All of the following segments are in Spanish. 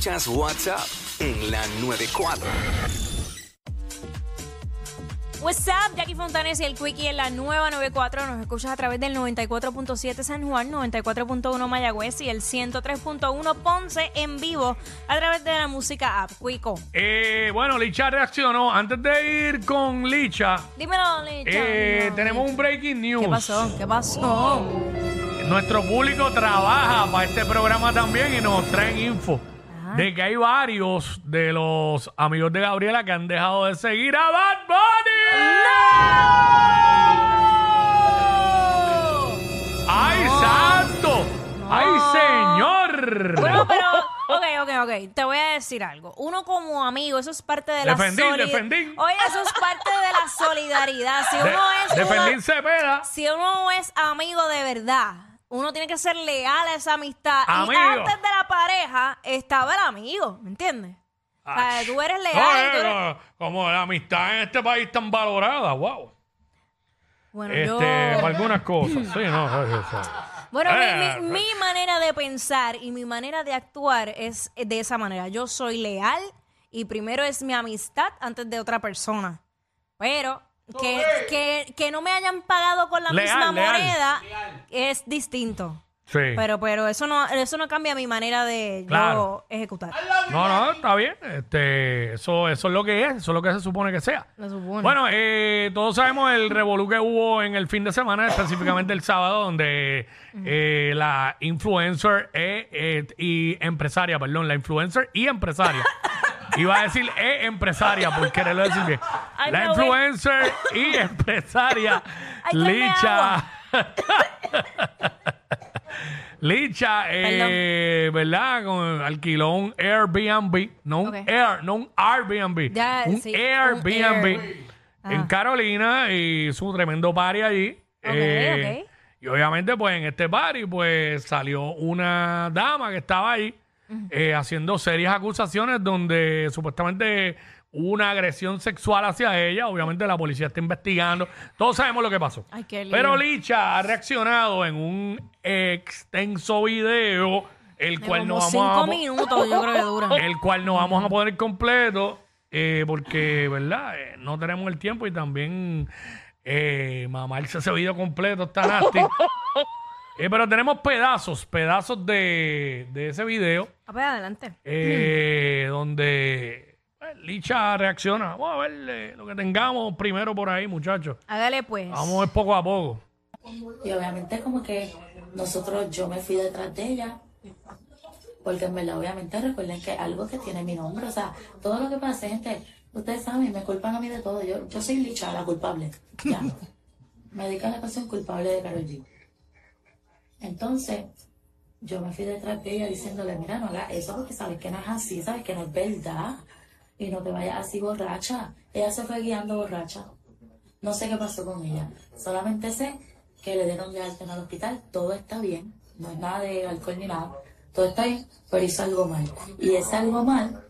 Escuchas WhatsApp en la 94. What's up, Jackie Fontanes y el Quickie en la nueva 94. Nos escuchas a través del 94.7 San Juan, 94.1 Mayagüez y el 103.1 Ponce en vivo a través de la música app. Quico. Eh, bueno, Licha reaccionó. Antes de ir con Licha, Dímelo, Licha. eh, tenemos un breaking news. ¿Qué pasó? ¿Qué pasó? Nuestro público trabaja para este programa también y nos traen info Ajá. de que hay varios de los amigos de Gabriela que han dejado de seguir a Bad Bunny. ¡Ay, santo! ¡Ay, señor! Bueno, pero, ok, ok, ok. Te voy a decir algo. Uno como amigo, eso es parte de la Defendí, solidaridad. defendí. Oye, eso es parte de la solidaridad. Si uno es defendí Cepeda. si uno es amigo de verdad, uno tiene que ser leal a esa amistad. Amigo. Y antes de pareja estaba el amigo, ¿me entiendes? O sea, tú eres leal. No, y tú eres- eh, como la amistad en este país tan valorada, wow. Bueno, Este, yo... para algunas cosas, sí, no, sí, sí, sí. Bueno, mi- Eh, mi, mi manera de pensar y mi manera de actuar es de esa manera. Yo soy leal y primero es mi amistad antes de otra persona. Pero que, que, que no me hayan pagado con la Leal, misma leal. moneda es distinto. Sí. Pero, pero eso no, eso no cambia mi manera de Claro. yo ejecutar. No, no, está bien. Este, eso, eso es lo que es, eso es lo que se supone que sea. Lo supone. Bueno, eh, todos sabemos el revolú que hubo en el fin de semana, específicamente el sábado, donde eh, la influencer eh, eh, y empresaria, perdón, la influencer y empresaria. Iba a decir e empresaria por quererlo decir bien. Ay, la influencer y empresaria Ay, Licha. Licha, eh, ¿verdad? Con, alquiló un Airbnb, no un Ok. Air, no un Airbnb, Ya, un sí, un Airbnb Air. en Ah. Carolina y su tremendo party allí. Eh, ok. Y obviamente, pues en este party, pues salió una dama que estaba ahí eh, haciendo serias acusaciones donde supuestamente una agresión sexual hacia ella. Obviamente la policía está investigando. Todos sabemos lo que pasó. Ay, qué lío. Pero Licha ha reaccionado en un extenso video, el cual no Como vamos cinco a... po- minutos yo creo que dura. el cual no vamos a poner completo eh, porque, ¿verdad? Eh, no tenemos el tiempo y también eh, mamarse ese video completo está nasty. Eh, pero tenemos pedazos, pedazos de, de ese video A ver, adelante. eh, donde pues, Licha reacciona. Vamos a ver eh, lo que tengamos primero por ahí, muchachos. Hágale pues. Vamos a ver poco a poco. Y obviamente como que nosotros, yo me fui detrás de ella, porque en verdad obviamente recuerden que algo que tiene mi nombre, o sea, todo lo que pasa, gente, ustedes saben, me culpan a mí de todo, yo, yo soy Licha, la culpable, ya. Me dedican a la canción culpable de Karol G. Entonces, yo me fui detrás de ella diciéndole, mira, no hagas eso porque sabes que no es así, sabes que no es verdad, y no te vayas así borracha. Ella se fue guiando borracha. No sé qué pasó con ella. Solamente sé que le dieron de alta en el hospital. Todo está bien. No es nada de alcohol ni nada. Todo está bien, pero hizo algo mal. Y ese algo mal.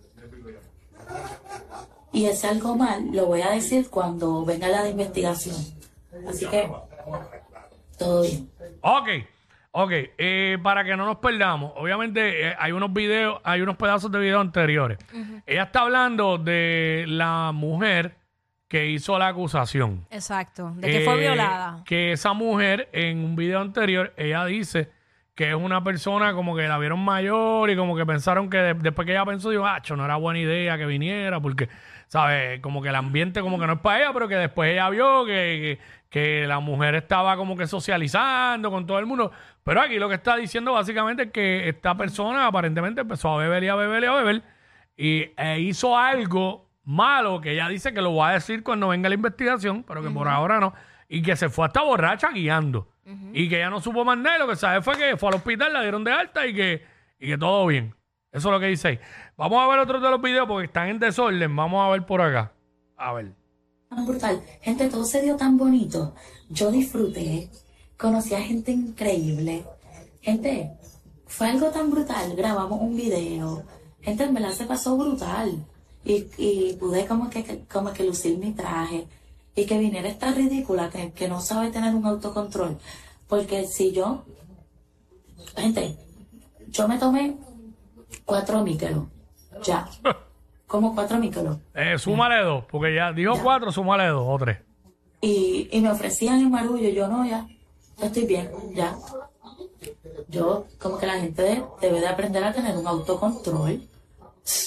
Y ese algo mal lo voy a decir cuando venga la de investigación. Así que, todo bien. Ok, ok. eh, para que no nos perdamos, obviamente eh, hay unos videos, hay unos pedazos de video anteriores. Ella está hablando de la mujer que hizo la acusación. Exacto. De que fue Eh, violada. Que esa mujer, en un video anterior, ella dice que es una persona como que la vieron mayor y como que pensaron que de- después que ella pensó, dijo, ah, no era buena idea que viniera porque, ¿sabes? Como que el ambiente como que no es para ella, pero que después ella vio que, que, la mujer estaba como que socializando con todo el mundo. Pero aquí lo que está diciendo básicamente es que esta persona aparentemente empezó a beber y a beber y a beber y e hizo algo malo que ella dice que lo va a decir cuando venga la investigación, pero que por ahora no, y que se fue hasta borracha guiando y que ella no supo más nada, y lo que sabe fue que fue al hospital, la dieron de alta y que, y que todo bien. Eso es lo que dice ahí. Vamos a ver otros de los videos porque están en desorden. Vamos a ver por acá. A ver. Tan brutal. Gente, todo se dio tan bonito. Yo disfruté, conocí a gente increíble. Gente, fue algo tan brutal. Grabamos un video. Gente, en verdad se pasó brutal. Y, y pude como que, como que lucir mi traje. Y que viniera esta ridícula que, que no sabe tener un autocontrol. Porque si yo, gente, yo me tomé cuatro micros. Ya. Como cuatro micros. Eh, súmale dos, porque ya dijo cuatro, súmale dos o tres. Y, y me ofrecían el marullo. Yo no, ya. Ya estoy bien, ya. Yo, como que la gente debe de aprender a tener un autocontrol.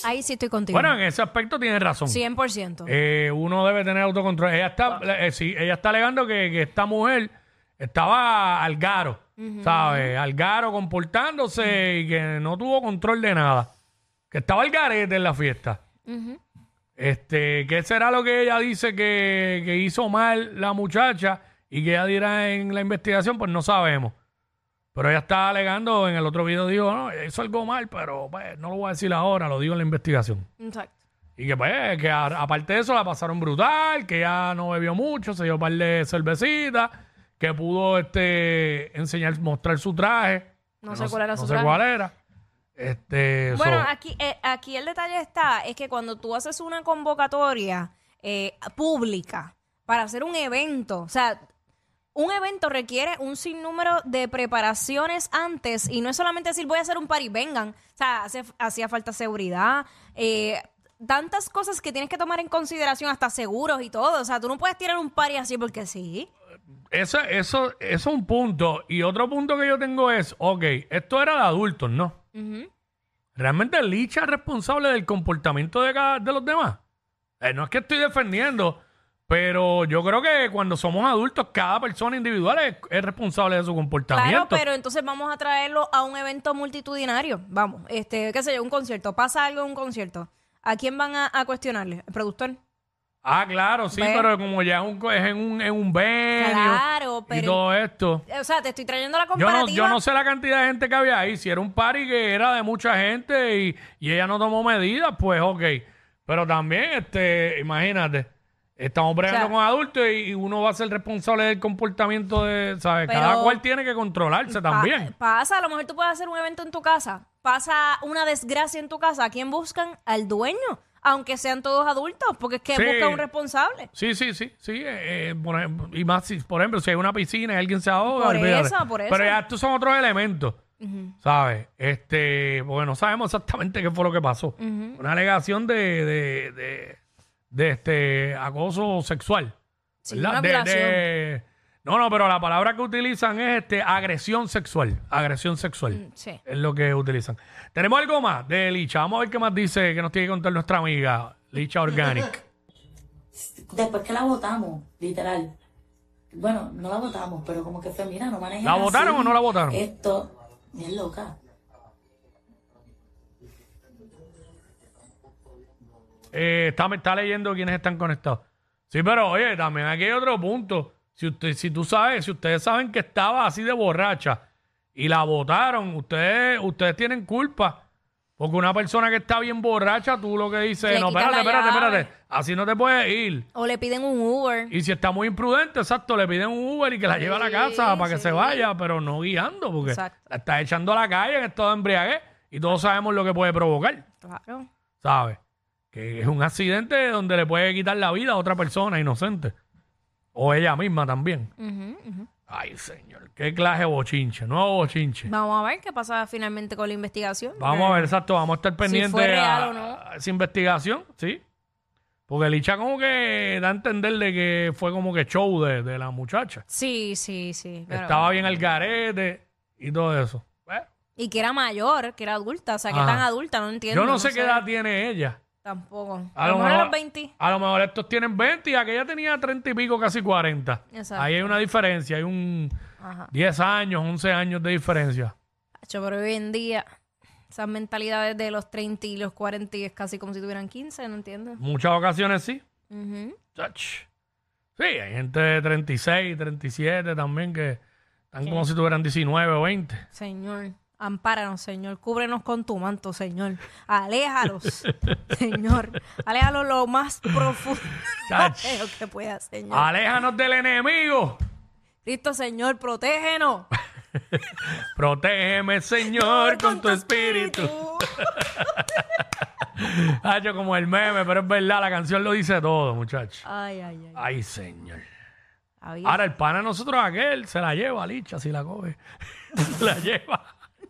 Ahí sí estoy contigo. Bueno, en ese aspecto tiene razón. 100%. Eh, uno debe tener autocontrol. Ella está, eh, sí, ella está alegando que, que esta mujer estaba al garo, ¿sabes? Al garo comportándose y que no tuvo control de nada. Que estaba al garete en la fiesta. Este, ¿qué será lo que ella dice que, que hizo mal la muchacha y que ella dirá en la investigación? Pues no sabemos. Pero ella está alegando, en el otro video dijo, no, hizo algo mal, pero pues, no lo voy a decir ahora, lo digo en la investigación. Exacto. Y que pues, que a- aparte de eso la pasaron brutal, que ya no bebió mucho, se dio un par de cervecitas, que pudo este enseñar, mostrar su traje. No sé cuál era no su sé traje. cuál era. Este, Bueno, so- aquí, eh, aquí el detalle está, es que cuando tú haces una convocatoria eh, pública para hacer un evento, o sea, un evento requiere un sinnúmero de preparaciones antes y no es solamente decir voy a hacer un party, vengan, o sea, hace- hacía falta seguridad, eh, tantas cosas que tienes que tomar en consideración, hasta seguros y todo, o sea, tú no puedes tirar un party así porque sí. eso, eso, eso es un punto. Y otro punto que yo tengo es, ok, esto era de adultos, ¿no? Ujú. ¿Realmente Licha es responsable del comportamiento de, cada- de los demás? Eh, no es que estoy defendiendo, pero yo creo que cuando somos adultos, cada persona individual es, es responsable de su comportamiento. Claro, pero entonces vamos a traerlo a un evento multitudinario. Vamos, este, qué sé yo, un concierto. Pasa algo en un concierto. ¿A quién van a, a cuestionarle? ¿El productor? Ah, claro, sí, Ve. pero como ya es, un, co- es en un, en un Claro, y pero- todo esto. Eh, O sea, te estoy trayendo la Yo no, comparativa. yo no sé la cantidad de gente que había ahí. Si era un party que era de mucha gente y, y ella no tomó medidas, pues ok. Pero también, este, imagínate, estamos bregando O sea, con adultos y, y uno va a ser responsable del comportamiento de, ¿sabes? Pero- Cada cual tiene que controlarse Pa- también. pasa, a lo mejor tú puedes hacer un evento en tu casa. Pasa una desgracia en tu casa. ¿A quién buscan? Al dueño. Aunque sean todos adultos, porque es que Sí. buscan un responsable. Sí, sí, sí, sí. eh, eh, por ejemplo, y más, si, por ejemplo, si hay una piscina y alguien se ahoga, Por olvídate. eso, por eso. Pero ya estos son otros elementos, ¿sabes? Este, porque no sabemos exactamente qué fue lo que pasó. Una alegación de, de, de, de este acoso sexual. Sí, ¿verdad? una De- violación. No, no, pero la palabra que utilizan es este agresión sexual. Agresión sexual. Mm, sí. Es lo que utilizan. Tenemos algo más de Licha. Vamos a ver qué más dice que nos tiene que contar nuestra amiga Licha Organic. Después que la votamos, literal. Bueno, no la votamos, pero como que fue, mira, no manejes ¿La votaron así. o no la votaron? Esto, bien loca. Eh, está, está leyendo quiénes están conectados. Sí, pero oye, también aquí hay otro punto. Si usted, si tú sabes, si ustedes saben que estaba así de borracha y la votaron, ustedes, ustedes tienen culpa. Porque una persona que está bien borracha, tú lo que dices, Le no, espérate, la espérate, llave. espérate. Así no te puedes ir. O le piden un Uber. Y si está muy imprudente, exacto, le piden un Uber y que la lleve a la casa para que se vaya, pero no guiando, porque Exacto. la está echando a la calle en estado de embriaguez y todos sabemos lo que puede provocar. Claro. ¿sabes? Que es un accidente donde le puede quitar la vida a otra persona inocente. O ella misma también. Ujú, ujú. Ay, señor, qué clase de bochinche, nuevo bochinche. Vamos a ver qué pasa finalmente con la investigación. Vamos a ver, exacto, vamos a estar pendientes fue real a, o no. a esa investigación, ¿sí? Porque Licha como que da a entender de que fue como que show de, de la muchacha. Sí, sí, sí. pero- Estaba bien al garete y todo eso. Bueno, Y que era mayor, que era adulta. O sea, que Ajá. tan adulta, no entiendo. yo no sé qué edad tiene ella. Tampoco. A lo mejor a los 20. A lo mejor estos tienen 20 y aquella tenía 30 y pico, casi 40. Exacto. Ahí hay una diferencia, hay un Ajá. 10 años, 11 años de diferencia. Hacho, Pero hoy en día, esas mentalidades de los 30 y los 40 y es casi como si tuvieran 15, ¿no entiendes? Muchas ocasiones sí. Ujú. Chach. Sí, hay gente de 36, 37 también que están como si tuvieran 19 o 20. Señor, ampáranos, Señor. Cúbrenos con tu manto, Señor. Aléjalos, Señor. Aléjalos lo más profundo que puedas, Señor. Aléjanos del enemigo. Cristo, Señor, protégenos. Protégeme, Señor, con tu espíritu. Yo como el meme, pero es verdad, la canción lo dice todo, muchachos. Ay, ay, ay. Ay, señor. Ahora el pana nosotros aquel se la lleva, Licha, si la coge. se la lleva.